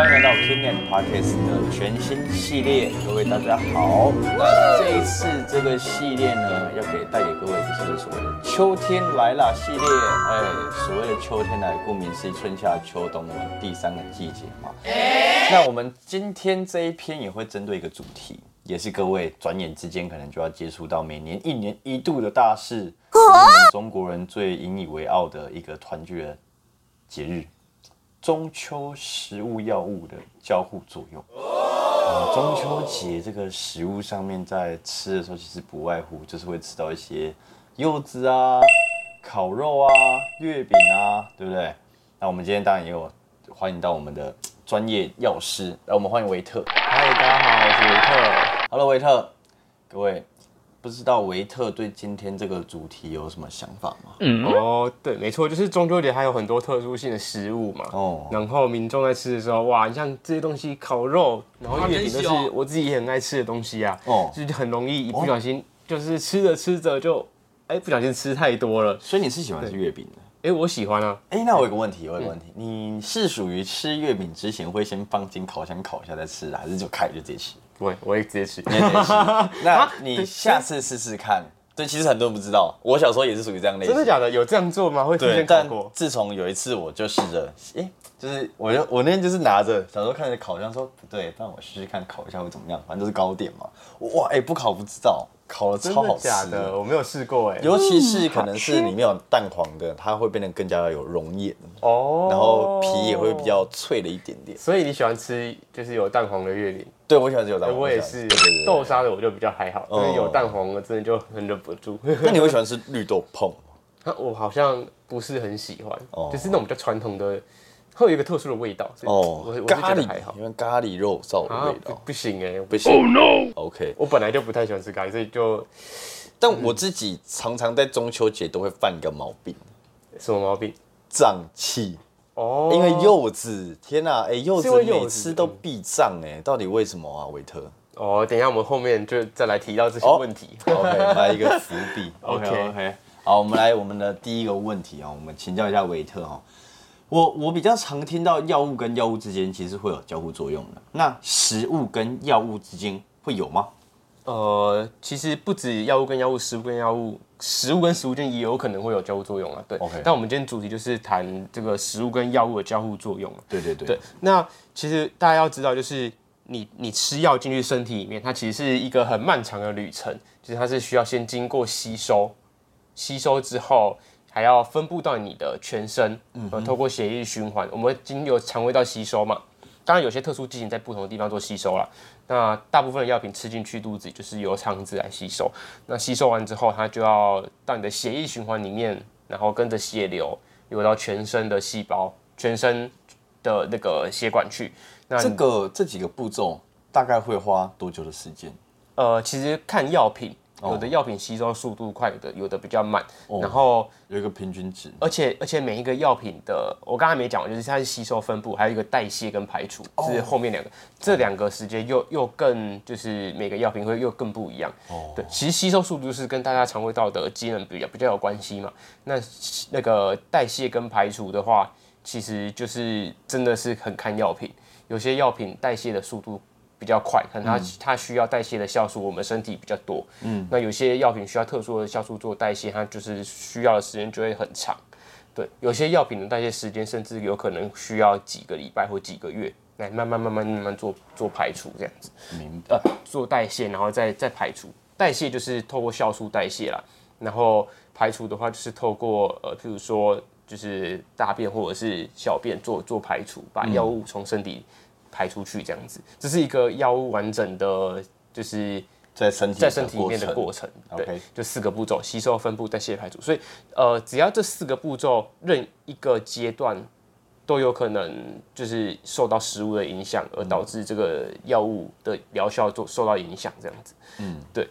欢迎来到 King and Podcast 的全新系列，各位大家好。那这一次这个系列呢，要给带给各位就是所谓的秋天来啦系列。哎，所谓的秋天来，顾名思义，春夏秋冬我们第三个季节嘛。那我们今天这一篇也会针对一个主题，也是各位转眼之间可能就要接触到每年一年一度的大事，中国人最引以为傲的一个团聚的节日。中秋食物药物的交互作用。呃，中秋节这个食物上面在吃的时候，其实不外乎就是会吃到一些柚子啊、烤肉啊、月饼啊，对不对？那我们今天当然也有欢迎到我们的专业药师，来，我们欢迎维特。嗨，大家好，我是维特。Hello，维特，各位，不知道维特对今天这个主题有什么想法吗？嗯哦，对，没错，就是中秋节还有很多特殊性的食物嘛。哦然后民众在吃的时候，哇，你像这些东西，烤肉，然后月饼都是我自己也很爱吃的东西啊。哦就是很容易一不小心，就是吃着吃着就，哎，不小心吃太多了。所以你是喜欢吃月饼的？哎，我喜欢啊。哎、那我有个问题，我有个问题，你是属于吃月饼之前会先放进烤箱烤一下再吃，还是就开就直接吃？不会，我会直接吃。你也直接吃。那你下次试试看。对，其实很多人不知道，我小时候也是属于这样类型。真的假的？有这样做吗？会提对，前烤但过？自从有一次我就试着，哎、就是我就我那天就是拿着，小时候看着烤箱说不对，不然我试试看烤一下会怎么样，反正就是糕点嘛。哇，哎、不烤不知道，烤了真的超好吃。假的？我没有试过哎。尤其是可能是里面有蛋黄的，它会变得更加有熔岩，哦，然后皮也会比。较脆了一点点。所以你喜欢吃就是有蛋黄的月饼？对，我喜欢吃有蛋哎，黄。我也是豆沙的我就比较还好，哦但是有蛋黄的真的就很忍不住。那你会喜欢吃绿豆椪吗？那 我好像不是很喜欢，哦就是那种比较传统的，会有一个特殊的味道。所以哦咖喱得还好，因为咖喱肉燥的啊味，道。不不行哎，不行。Oh no。OK，我本来就不太喜欢吃咖喱，所以就但我自己常常在中秋节都会犯一个毛病，什么毛病？胀气。哦，因为柚子，天哪，哎，柚子每次都避障，哎，到底为什么啊，维特哦，等一下我们后面就再来提到这些哦问题。？OK，来一个伏笔。OK OK，好，我们来我们的第一个问题啊，我们请教一下维特哈。我我比较常听到药物跟药物之间其实会有交互作用的，那食物跟药物之间会有吗？呃，其实不止药物跟药物，食物跟药物，食物跟食物间也有可能会有交互作用啊。对 OK 但我们今天主题就是谈这个食物跟药物的交互作用啊。对对对对，那其实大家要知道，就是你你吃药进去身体里面，它其实是一个很漫长的旅程，就是它是需要先经过吸收，吸收之后还要分布到你的全身，嗯，透过血液循环，我们经由肠胃道吸收嘛。当然有些特殊剂型在不同的地方做吸收了。那大部分的药品吃进去肚子，就是由肠子来吸收。那吸收完之后，它就要到你的血液循环里面，然后跟着血流流到全身的细胞、全身的那个血管去。那这个这几个步骤大概会花多久的时间？呃，其实看药品，哦有的药品吸收速度快，有的有的比较慢。然后，有一个平均值。而且而且每一个药品的，我刚才没讲完，就是它是吸收分布，还有一个代谢跟排除，是后面两个，这两个时间又又更就是每个药品会又更不一样。哦对，其实吸收速度是跟大家肠胃道的机能比较比较有关系嘛。那那个代谢跟排除的话，其实就是真的是很看药品，有些药品代谢的速度比较快，可能它、它需要代谢的酵素，我们身体比较多。嗯，那有些药品需要特殊的酵素做代谢，它就是需要的时间就会很长。对，有些药品的代谢时间甚至有可能需要几个礼拜或几个月，来慢慢慢慢慢慢做做排除这样子。明白。呃，做代谢，然后再再排除。代谢就是透过酵素代谢啦，然后排除的话就是透过呃，譬如说就是大便或者是小便做做排除，把药物从身体排出去这样子。这是一个药物完整的，就是在身体在身体里面的过程。程。对就四个步骤：吸收、分布、代谢、排除。所以呃，只要这四个步骤任一个阶段。都有可能就是受到食物的影响，而导致这个药物的疗效做受到影响，这样子。嗯，对。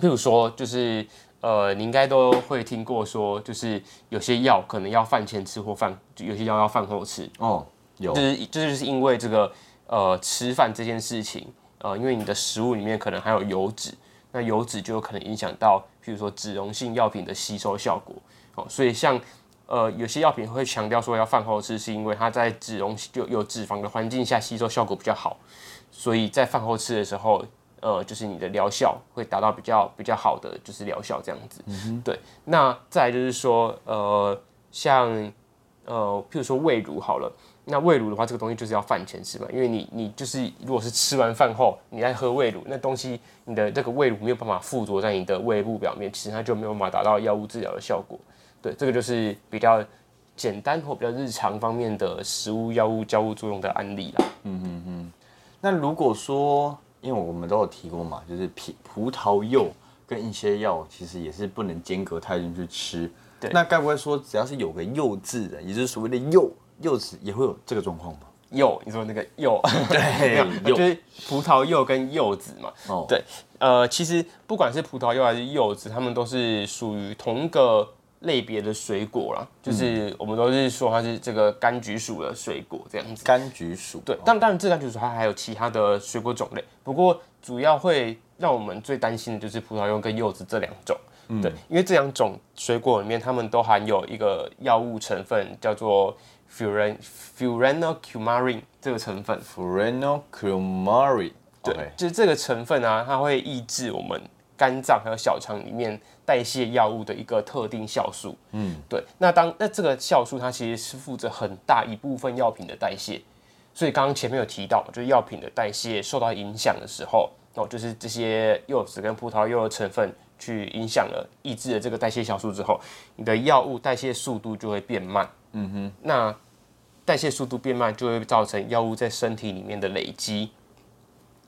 譬如说，就是呃，你应该都会听过说，就是有些药可能要饭前吃或饭，有些药要饭后吃。哦，有就是这就是因为这个呃吃饭这件事情，呃，因为你的食物里面可能还有油脂，那油脂就有可能影响到，譬如说脂溶性药品的吸收效果。哦，所以像呃，有些药品会强调说要饭后吃，是因为它在脂溶就有脂肪的环境下吸收效果比较好，所以在饭后吃的时候，呃，就是你的疗效会达到比较比较好的就是疗效这样子。对，那再来就是说，呃，像呃，譬如说胃乳好了。那胃乳的话，这个东西就是要饭前吃嘛，因为你你就是如果是吃完饭后你在喝胃乳，那东西你的这个胃乳没有办法附着在你的胃部表面，其实它就没有办法达到药物治疗的效果。对，这个就是比较简单或比较日常方面的食物药物交互作用的案例啦。嗯嗯嗯。那如果说，因为我们都有提过嘛，就是葡葡萄柚跟一些药其实也是不能间隔太久去吃。对。那该不会说只要是有个柚字的，也就是所谓的柚？柚子也会有这个状况吗？柚，你说那个柚，对，就是葡萄柚跟柚子嘛。哦，对，呃，其实不管是葡萄柚还是柚子，它们都是属于同一个类别的水果啦。就是我们都是说它是这个柑橘属的水果这样子。柑橘属，对，但当然这柑橘属它还有其他的水果种类，不过主要会让我们最担心的就是葡萄柚跟柚子这两种。对，因为这两种水果里面，它们都含有一个药物成分，叫做。Furan furanocoumarin 这个成分，furanocoumarin，对，就是这个成分啊，它会抑制我们肝脏还有小肠里面代谢药物的一个特定酵素。嗯，对。那当那这个酵素它其实是负责很大一部分药品的代谢，所以刚刚前面有提到，就是药品的代谢受到影响的时候，哦，就是这些柚子跟葡萄柚的成分去影响了抑制了这个代谢酵素之后，你的药物代谢速度就会变慢。嗯哼，那代谢速度变慢，就会造成药物在身体里面的累积，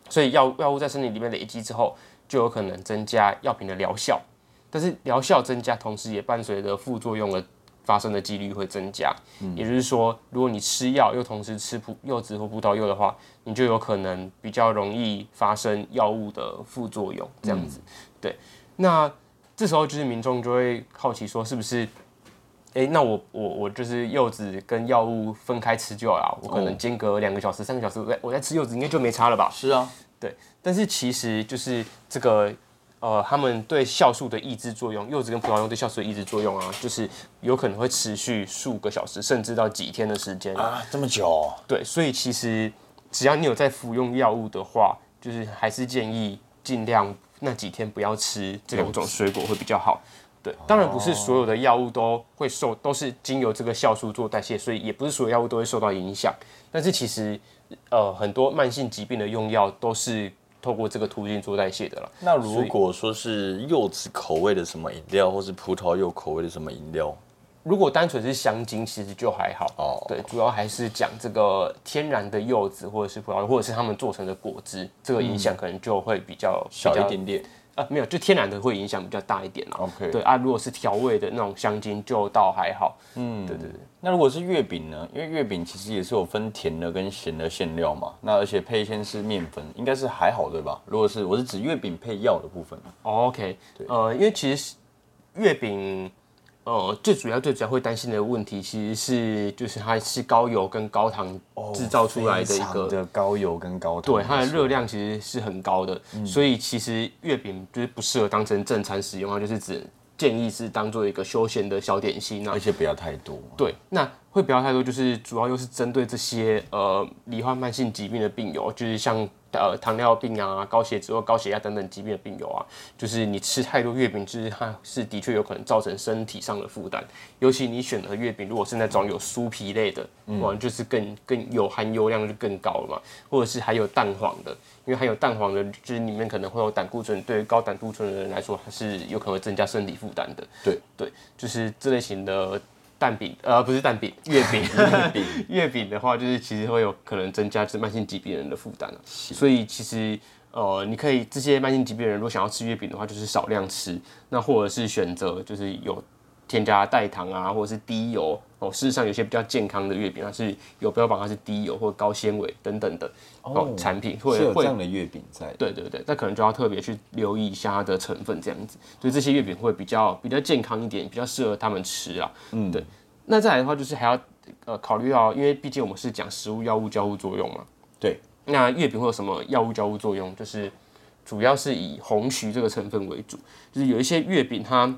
所以药药物在身体里面累积之后，就有可能增加药品的疗效。但是疗效增加，同时也伴随着副作用的发生的几率会增加。嗯，也就是说，如果你吃药又同时吃葡柚子或葡萄柚的话，你就有可能比较容易发生药物的副作用。这样子，对。那这时候就是民众就会好奇说，是不是？哎，那我我我就是柚子跟药物分开吃就好了，我可能间隔两个小时、三个小时，我我在吃柚子应该就没差了吧？是啊，对。但是其实就是这个呃，他们对酵素的抑制作用，柚子跟葡萄柚对酵素的抑制作用啊，就是有可能会持续数个小时，甚至到几天的时间啊，这么久？对，所以其实只要你有在服用药物的话，就是还是建议尽量那几天不要吃这两种水果会比较好。对，当然不是所有的药物都会受，都是经由这个酵素做代谢，所以也不是所有药物都会受到影响。但是其实，呃，很多慢性疾病的用药都是透过这个途径做代谢的了。那如果说是柚子口味的什么饮料，或是葡萄柚口味的什么饮料，如果单纯是香精，其实就还好。哦，对，主要还是讲这个天然的柚子或者是葡萄柚，或者是他们做成的果汁，这个影响可能就会比较小一点点。啊，没有，就天然的会影响比较大一点啦。OK，对啊，如果是调味的那种香精，就倒还好。嗯，对对对。那如果是月饼呢？因为月饼其实也是有分甜的跟咸的馅料嘛。那而且配先是面粉，应该是还好对吧？如果是我是指月饼配药的部分。OK，对，呃，因为其实月饼。呃，最主要、最主要会担心的问题，其实是就是它是高油跟高糖制造出来的一个的高油跟高糖，对它的热量其实是很高的，所以其实月饼就是不适合当成正餐使用啊，就是只建议是当做一个休闲的小点心啊，而且不要太多。对，那会不要太多，就是主要又是针对这些呃罹患慢性疾病的病友，就是像。呃，糖尿病啊，高血脂或高血压等等疾病的病友啊，就是你吃太多月饼，就是它是的确有可能造成身体上的负担。尤其你选的月饼，如果是那种有酥皮类的，哇，就是更更有含油量就更高了嘛。或者是还有蛋黄的，因为含有蛋黄的，就是里面可能会有胆固醇，对于高胆固醇的人来说，它是有可能会增加身体负担的。对对，就是这类型的。蛋饼，呃，不是蛋饼，月饼。月饼的话，就是其实会有可能增加是慢性疾病人的负担所以其实，呃，你可以这些慢性疾病人如果想要吃月饼的话，就是少量吃，那或者是选择就是有。添加代糖啊，或者是低油哦。事实上，有些比较健康的月饼，它是有标榜它是低油或高纤维等等的哦产品，会有这样的月饼在。对对对，那可能就要特别去留意一下它的成分，这样子，所以这些月饼会比较比较健康一点，比较适合他们吃啊。嗯，对。那再来的话，就是还要呃考虑到，因为毕竟我们是讲食物药物交互作用嘛。对。那月饼会有什么药物交互作用？就是主要是以红曲这个成分为主，就是有一些月饼它。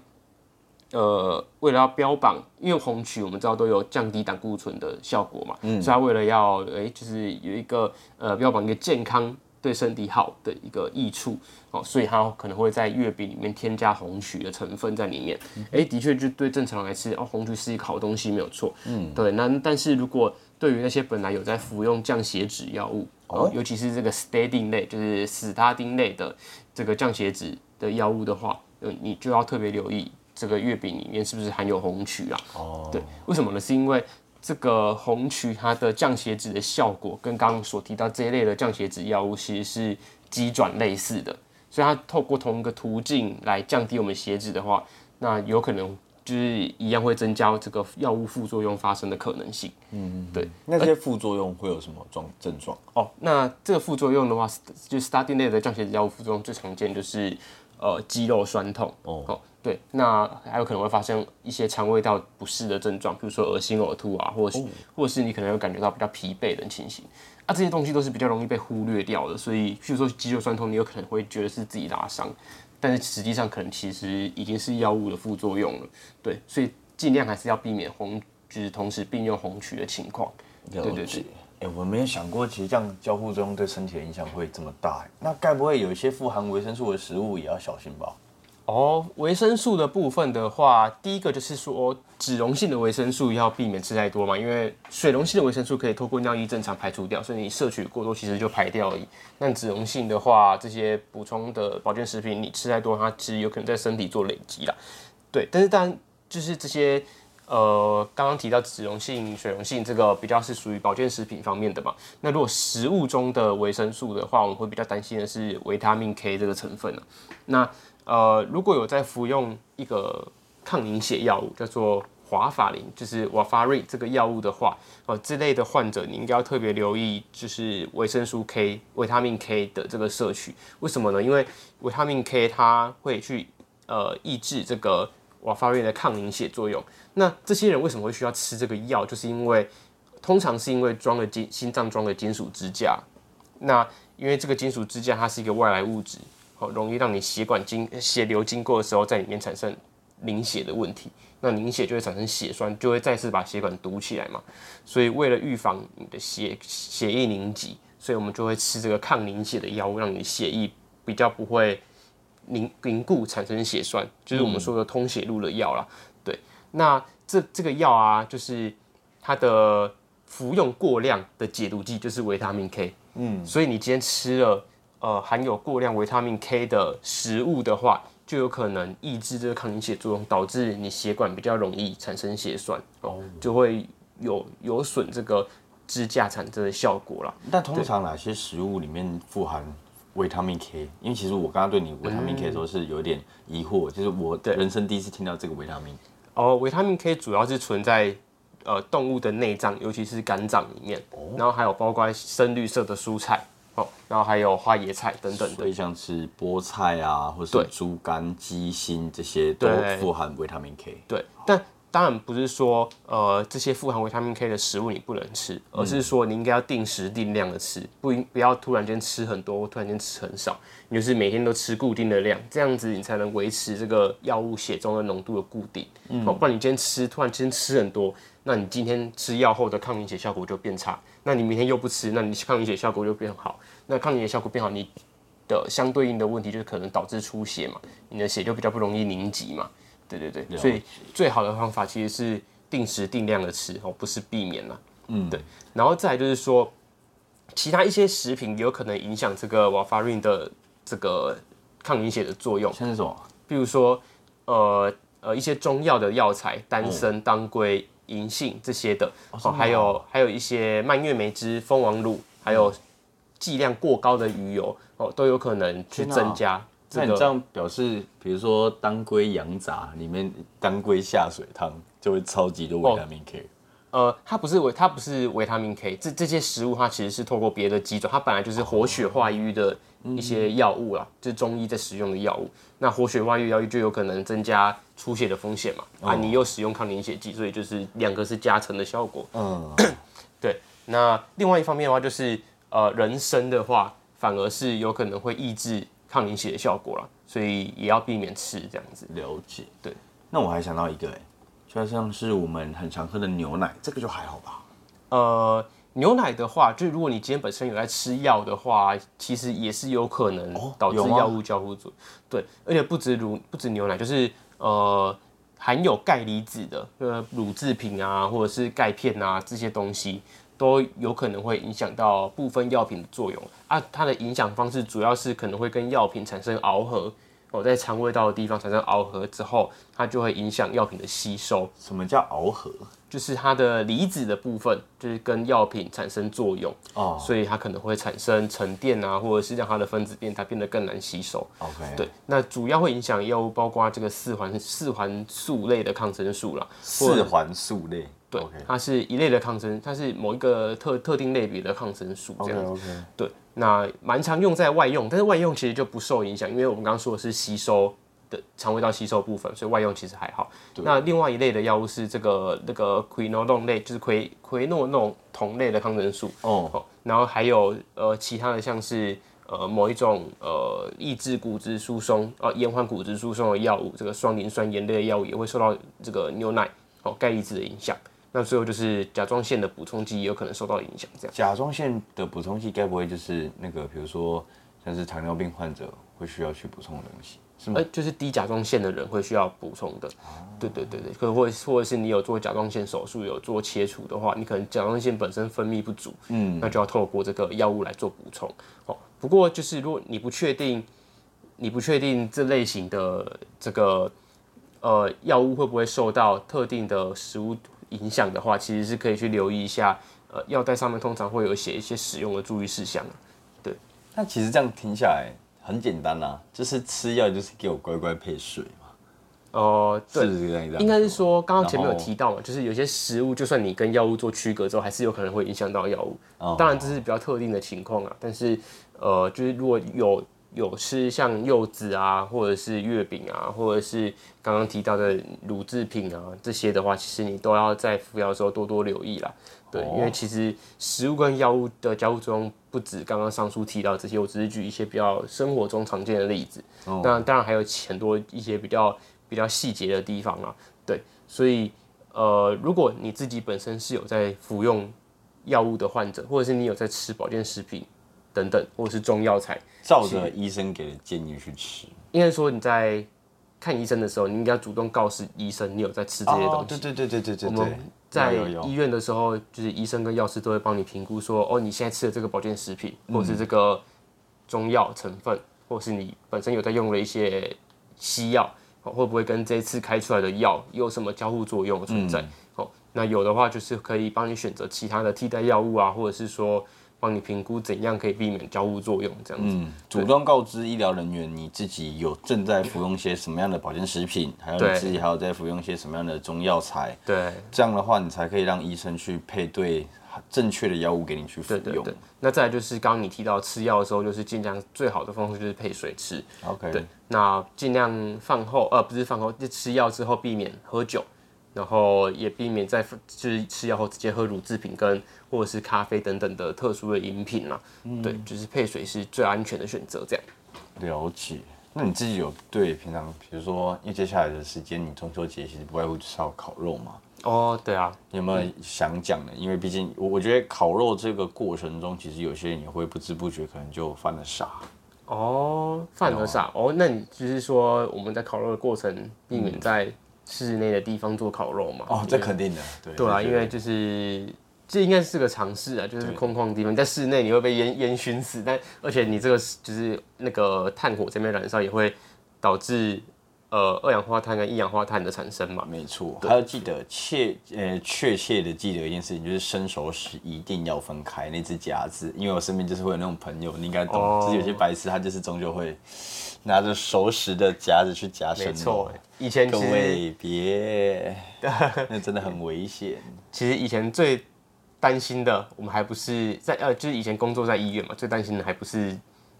呃，为了要标榜，因为红曲我们知道都有降低胆固醇的效果嘛，嗯所以它为了要诶、就是有一个呃标榜一个健康对身体好的一个益处哦，所以它可能会在月饼里面添加红曲的成分在里面。诶、的确就对正常人来吃哦，红曲是一个好东西没有错，嗯，对。那但是如果对于那些本来有在服用降血脂药物，哦，尤其是这个 statin 类，就是史他丁类的这个降血脂的药物的话，呃，你就要特别留意这个月饼里面是不是含有红曲啊？哦，对，为什么呢？是因为这个红曲它的降血脂的效果跟刚刚所提到这一类的降血脂药物其实是机转类似的，所以它透过同一个途径来降低我们血脂的话，那有可能就是一样会增加这个药物副作用发生的可能性。嗯，对。那些副作用会有什么状症状？哦，那这个副作用的话，就是 statin 类的降血脂药物副作用最常见就是呃肌肉酸痛哦对，那还有可能会发生一些肠胃道不适的症状，比如说恶心、呕吐啊，或者是、或者是你可能会感觉到比较疲惫的情形啊，这些东西都是比较容易被忽略掉的。所以，譬如说肌肉酸痛，你有可能会觉得是自己拉伤，但是实际上可能其实已经是药物的副作用了。对，所以尽量还是要避免红，就是同时并用红曲的情况。对对对。哎、我没有想过，其实这样交互作用对身体的影响会这么大。那该不会有一些富含维生素的食物也要小心吧？哦，维生素的部分的话，第一个就是说脂溶性的维生素要避免吃太多嘛，因为水溶性的维生素可以透过尿液正常排除掉，所以你摄取过多其实就排掉而已。那脂溶性的话，这些补充的保健食品你吃太多，它其实有可能在身体做累积啦。对，但是当然就是这些呃刚刚提到脂溶性、水溶性这个比较是属于保健食品方面的嘛。那如果食物中的维生素的话，我们会比较担心的是维他命 K 这个成分啊。那呃，如果有在服用一个抗凝血药物，叫做华法林，就是瓦法瑞这个药物的话，呃，这类的患者你应该要特别留意，就是维生素 K、维他命 K 的这个摄取。为什么呢？因为维他命 K 它会去呃抑制这个瓦法瑞的抗凝血作用。那这些人为什么会需要吃这个药？就是因为通常是因为装了金心脏装了金属支架，那因为这个金属支架它是一个外来物质。好，容易让你血管经血流经过的时候，在里面产生凝血的问题。那凝血就会产生血栓，就会再次把血管堵起来嘛。所以为了预防你的血血液凝集，所以我们就会吃这个抗凝血的药物，让你血液比较不会凝凝固，产生血栓，就是我们说的通血路的药啦。对，那这这个药啊，就是它的服用过量的解毒剂就是维他命 K。嗯，所以你今天吃了。呃，含有过量维他命 K 的食物的话，就有可能抑制这个抗凝血作用，导致你血管比较容易产生血栓，哦，就会有有损这个支架产生的效果了。但通常哪些食物里面富含维他命 K？因为其实我刚刚对你维他命 K 的时候是有点疑惑，就是我人生第一次听到这个维他命。哦，维他命 K 主要是存在呃动物的内脏，尤其是肝脏里面，然后还有包括深绿色的蔬菜。哦，然后还有花椰菜等等的，所以像吃菠菜啊，或是猪肝、鸡心这些都富含维他命 K。对，但当然不是说呃这些富含维他命 K 的食物你不能吃，而是说你应该要定时定量的吃，不应不要突然间吃很多，突然间吃很少，你就是每天都吃固定的量，这样子你才能维持这个药物血中的浓度的固定。嗯，哦，不然你今天吃突然间吃很多，那你今天吃药后的抗凝血效果就变差。那你明天又不吃，那你抗凝血效果就变好。那抗凝血效果变好，你的相对应的问题就是可能导致出血嘛，你的血就比较不容易凝集嘛。对对对，所以最好的方法其实是定时定量的吃哦，不是避免了。嗯，对。然后再来就是说，其他一些食品有可能影响这个瓦法瑞的这个抗凝血的作用，像是什么？比如说，呃呃，一些中药的药材，丹参、当归。银杏这些的，哦，还有还有一些蔓越莓汁、蜂王乳，还有剂量过高的鱼油，哦，都有可能去增加。那你这样表示，比如说当归羊杂里面当归下水汤就会超级多维他命 K。呃，它不是维，它不是维他命 K，这这些食物它其实是透过别的机转，它本来就是活血化瘀的一些药物啦，就是中医在使用的药物。那活血化瘀药物就有可能增加出血的风险嘛？啊，你又使用抗凝血剂，所以就是两个是加成的效果。嗯，对。那另外一方面的话，就是呃，人参的话，反而是有可能会抑制抗凝血的效果了，所以也要避免吃这样子。了解，对。那我还想到一个、哎，就像是我们很常喝的牛奶，这个就还好吧？呃，牛奶的话，就是如果你今天本身有在吃药的话，其实也是有可能导致药物交互作用。对，而且不止乳，不止牛奶，就是呃含有钙离子的呃乳制品啊，或者是钙片啊这些东西，都有可能会影响到部分药品的作用啊。它的影响方式主要是可能会跟药品产生螯合。哦，在肠胃道的地方产生螯合之后，它就会影响药品的吸收。什么叫螯合？就是它的离子的部分，就是跟药品产生作用，哦所以它可能会产生沉淀啊，或者是让它的分子变它变得更难吸收。，OK，对，那主要会影响药物，包括这个四环四环素类的抗生素啦，四环素类，对它是一类的抗生，它是某一个特特定类别的抗生素这样对，那蛮常用在外用，但是外用其实就不受影响，因为我们刚刚说的是吸收的肠胃道吸收部分，所以外用其实还好。那另外一类的药物是这个那个喹诺酮类，就是喹喹诺酮类的抗生素。哦，哦，然后还有呃其他的像是呃某一种呃抑制骨质疏松呃延缓骨质疏松的药物，这个双磷酸盐类的药物也会受到这个牛奶哦钙离子的影响。那最后就是甲状腺的补充剂也有可能受到影响，这样。甲状腺的补充剂该不会就是那个，比如说像是糖尿病患者会需要去补充的东西，是吗呃，？就是低甲状腺的人会需要补充的。对对对对，可或或者是你有做甲状腺手术，有做切除的话，你可能甲状腺本身分泌不足，嗯，那就要透过这个药物来做补充。哦，不过就是如果你不确定，你不确定这类型的这个呃药物会不会受到特定的食物影响的话，其实是可以去留意一下。呃，药袋上面通常会有写一些使用的注意事项对。那其实这样听下来很简单啦、就是吃药就是给我乖乖配水嘛，哦、对是，是这样？应该是说，刚刚前面有提到嘛，就是有些食物，就算你跟药物做区隔之后，还是有可能会影响到药物。哦当然这是比较特定的情况啊，但是呃，就是如果有有吃像柚子啊，或者是月饼啊，或者是刚刚提到的乳制品啊这些的话，其实你都要在服药的时候多多留意啦。对，因为其实食物跟药物的交互作用不止刚刚上述提到这些，我只是举一些比较生活中常见的例子。那当然还有很多一些比较比较细节的地方啊。对，所以呃，如果你自己本身是有在服用药物的患者，或者是你有在吃保健食品等等，或者是中药材，照着医生给的建议去吃。应该说你在看医生的时候，你应该主动告诉医生你有在吃这些东西。哦对对对对对对我们，在医院的时候，就是医生跟药师都会帮你评估说，哦，你现在吃的这个保健食品，或者是这个中药成分，或是你本身有在用的一些西药，哦会不会跟这次开出来的药有什么交互作用存在？哦，那有的话就是可以帮你选择其他的替代药物啊，或者是说帮你评估怎样可以避免交互作用这样子。嗯，主动告知医疗人员你自己有正在服用些什么样的保健食品，还有你自己还有在服用些什么样的中药材，对，这样的话你才可以让医生去配对正确的药物给你去服用。对对对。那再来就是刚刚你提到吃药的时候，就是尽量最好的方式就是配水吃。OK，对，那尽量饭后，呃，不是饭后，就吃药之后避免喝酒，然后也避免在就是吃药后直接喝乳制品跟或者是咖啡等等的特殊的饮品啦。对，就是配水是最安全的选择。这样，了解。那你自己有对平常，比如说，因为接下来的时间，你中秋节其实不外乎就是要烤肉嘛，哦，对啊，你有没有想讲的？因为毕竟我我觉得烤肉这个过程中，其实有些人也会不知不觉可能就犯了傻。哦，犯了傻哦，那你就是说我们在烤肉的过程，避免在室内的地方做烤肉嘛？哦，这肯定的，对对啊，因为就是这应该是个尝试啊，就是空旷的地方，你在室内你会被烟烟熏死，但而且你这个就是那个炭火这边燃烧也会导致呃二氧化碳跟一氧化碳的产生嘛。没错，还要记得切呃确切的记得一件事情，就是生熟时一定要分开那只夹子，因为我身边就是会有那种朋友，你应该懂，哦就是有些白痴他就是终究会拿着熟食的夹子去夹生没错肉。，以前位别，那真的很危险。其实以前最担心的，我们还不是在呃，就是以前工作在医院嘛，最担心的还不是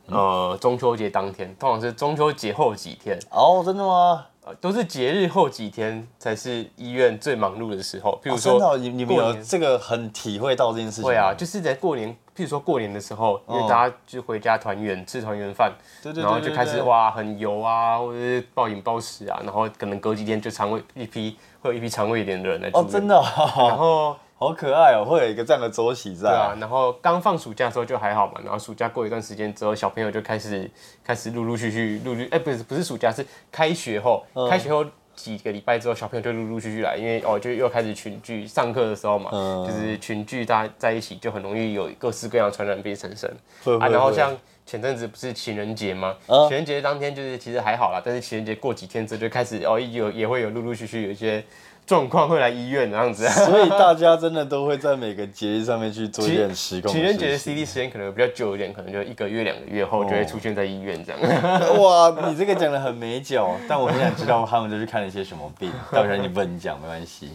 呃中秋节当天，通常是中秋节后几天。哦，真的吗？呃都是节日后几天才是医院最忙碌的时候，譬如哦真的哦、说你你们过年有这个很体会到这件事情吗？会啊，就是在过年，譬如说过年的时候，因为大家就回家团圆吃团圆饭，对对对然后就开始哇很油啊，或者是暴饮暴食啊，然后可能隔几天就肠胃一批会有一批肠胃炎的人来住哦，院真的、然哦，后好可爱哦，会有一个这样的周期在。对啊，然后刚放暑假的时候就还好嘛，然后暑假过一段时间之后，小朋友就开始开始陆陆续续陆陆哎不是不是暑假是开学后，嗯开学后几个礼拜之后，小朋友就陆陆续续来，因为哦就又开始群聚，上课的时候嘛，嗯就是群聚大家在一起就很容易有各式各样的传染病产生会啊，然后像。前阵子不是情人节吗？嗯情人节当天就是其实还好啦，但是情人节过几天之后就开始哦有也会有陆陆续续有一些状况会来医院这样子。所以大家真的都会在每个节日上面去做一点时工 情人节的 CD 时间可能比较久一点，可能就一个月、两个月后就会出现在医院这样。哇，你这个讲的很美酒，但我很想知道他们都去看了一些什么病。到时候你不能讲，没关系。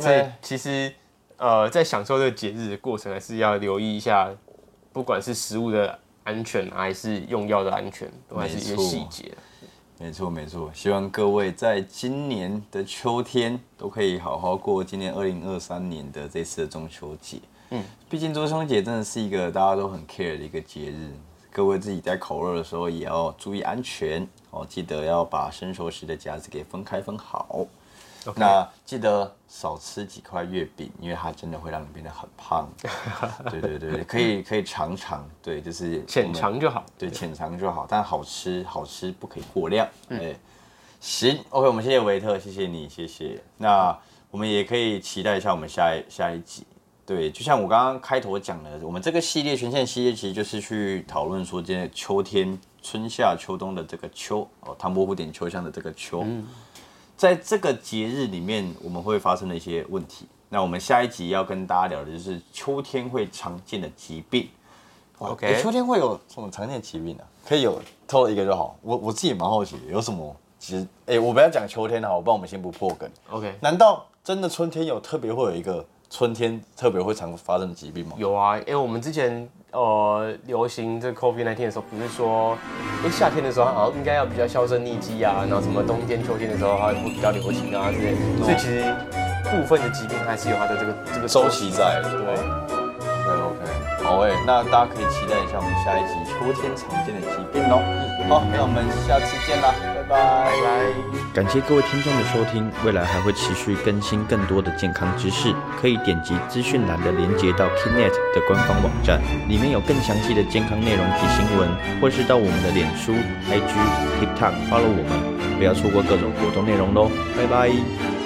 所以其实呃，在享受这个节日的过程，还是要留意一下，不管是食物的安全，还是用药的安全，都还是一些细节。没错没错，希望各位在今年的秋天都可以好好过今年二零二三年的这次的中秋节。嗯，毕竟中秋节真的是一个大家都很 care 的一个节日，各位自己在烤肉的时候也要注意安全哦，记得要把生熟食的夹子给分开分好。那记得少吃几块月饼，因为它真的会让你变得很胖。对对对，可以可以尝尝，对，就是浅尝就好。对，浅尝就好，但好吃好吃不可以过量。哎、行，OK，我们谢谢维特，谢谢你，谢谢。那我们也可以期待一下我们下一下一集。对，就像我刚刚开头讲的，我们这个系列全线系列其实就是去讨论说，今天秋天、春夏秋冬的这个秋哦，唐伯虎点秋香的这个秋，在这个节日里面，我们会发生的一些问题。那我们下一集要跟大家聊的就是秋天会常见的疾病。OK 诶秋天会有什么常见的疾病呢、可以有透露一个就好。我我自己也蛮好奇的，有什么？其实，哎、我不要讲秋天好，不然我们先不破梗。OK，难道真的春天有特别会有一个春天特别会常发生的疾病吗？有啊，因为我们之前呃流行这 COVID 1 9的时候，不是说，哎夏天的时候好像应该要比较销声匿迹啊，然后什么冬天、秋天的时候它会比较流行啊这些，所以其实部分的疾病还是有它的这个这个周期在的对。OK OK，好诶、那大家可以期待一下我们下一集秋天常见的疾病喽。好，那我们下次见啦，拜拜拜拜。感谢各位听众的收听，未来还会持续更新更多的健康知识，可以点击资讯栏的连接到 Kinet 的官方网站，里面有更详细的健康内容及新闻，或是到我们的脸书、IG、TikTok follow 我们，不要错过各种活动内容喽，拜拜。